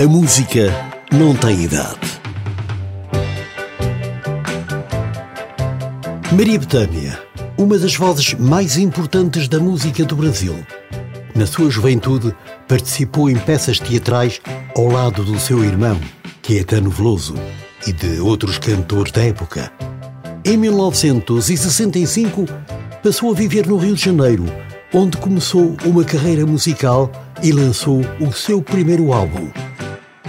A música não tem idade. Maria Betânia, uma das vozes mais importantes da música do Brasil. Na sua juventude, participou em peças teatrais ao lado do seu irmão, Caetano Veloso, e de outros cantores da época. Em 1965, passou a viver no Rio de Janeiro, onde começou uma carreira musical e lançou o seu primeiro álbum.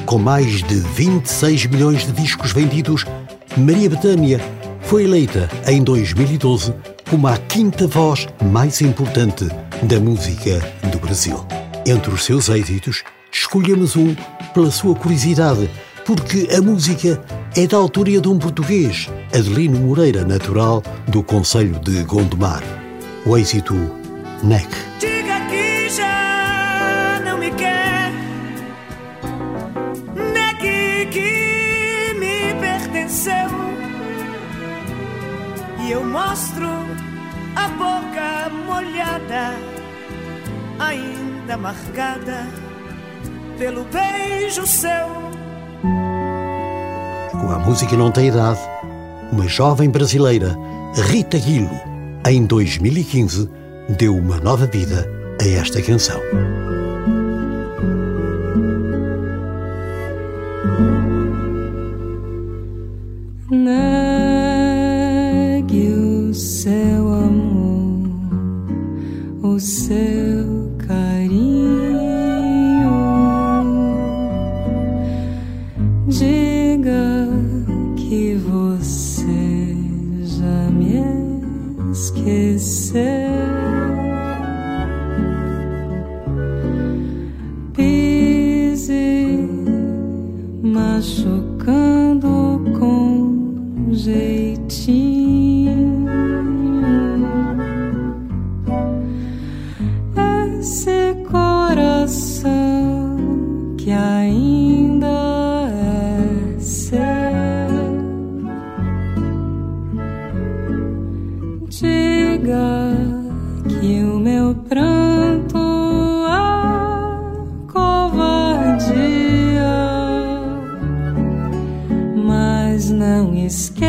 Com mais de 26 milhões de discos vendidos, Maria Bethânia foi eleita em 2012 como a quinta voz mais importante da música do Brasil. Entre os seus êxitos, escolhemos um pela sua curiosidade, porque a música é da autoria de um português, Adelino Moreira, natural do Conselho de Gondomar. O êxito NEC. Eu mostro a boca molhada, ainda marcada pelo beijo seu. Com a música não tem idade, uma jovem brasileira, Rita Guilo, em 2015, deu uma nova vida a esta canção. Seu carinho. Diga que você já me esqueceu. Pise machucando jeitinho. que ainda é seu. Diga que o meu pranto é covardia, mas não esqueça que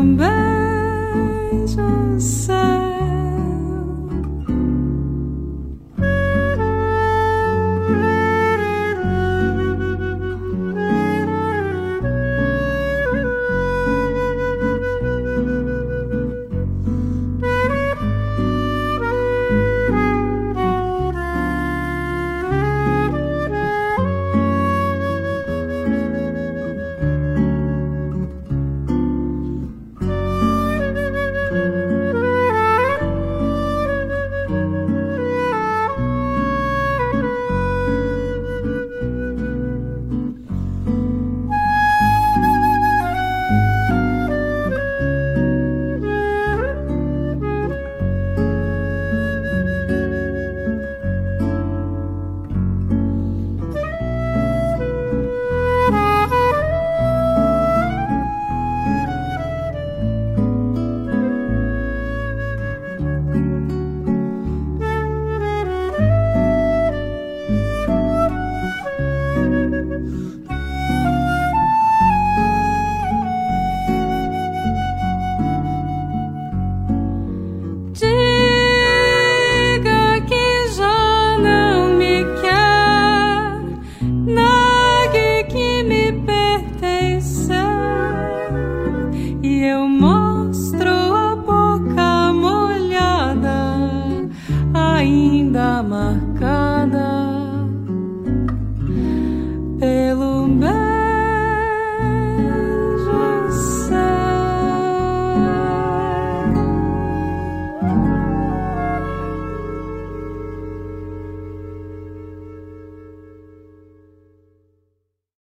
pelo bem. go.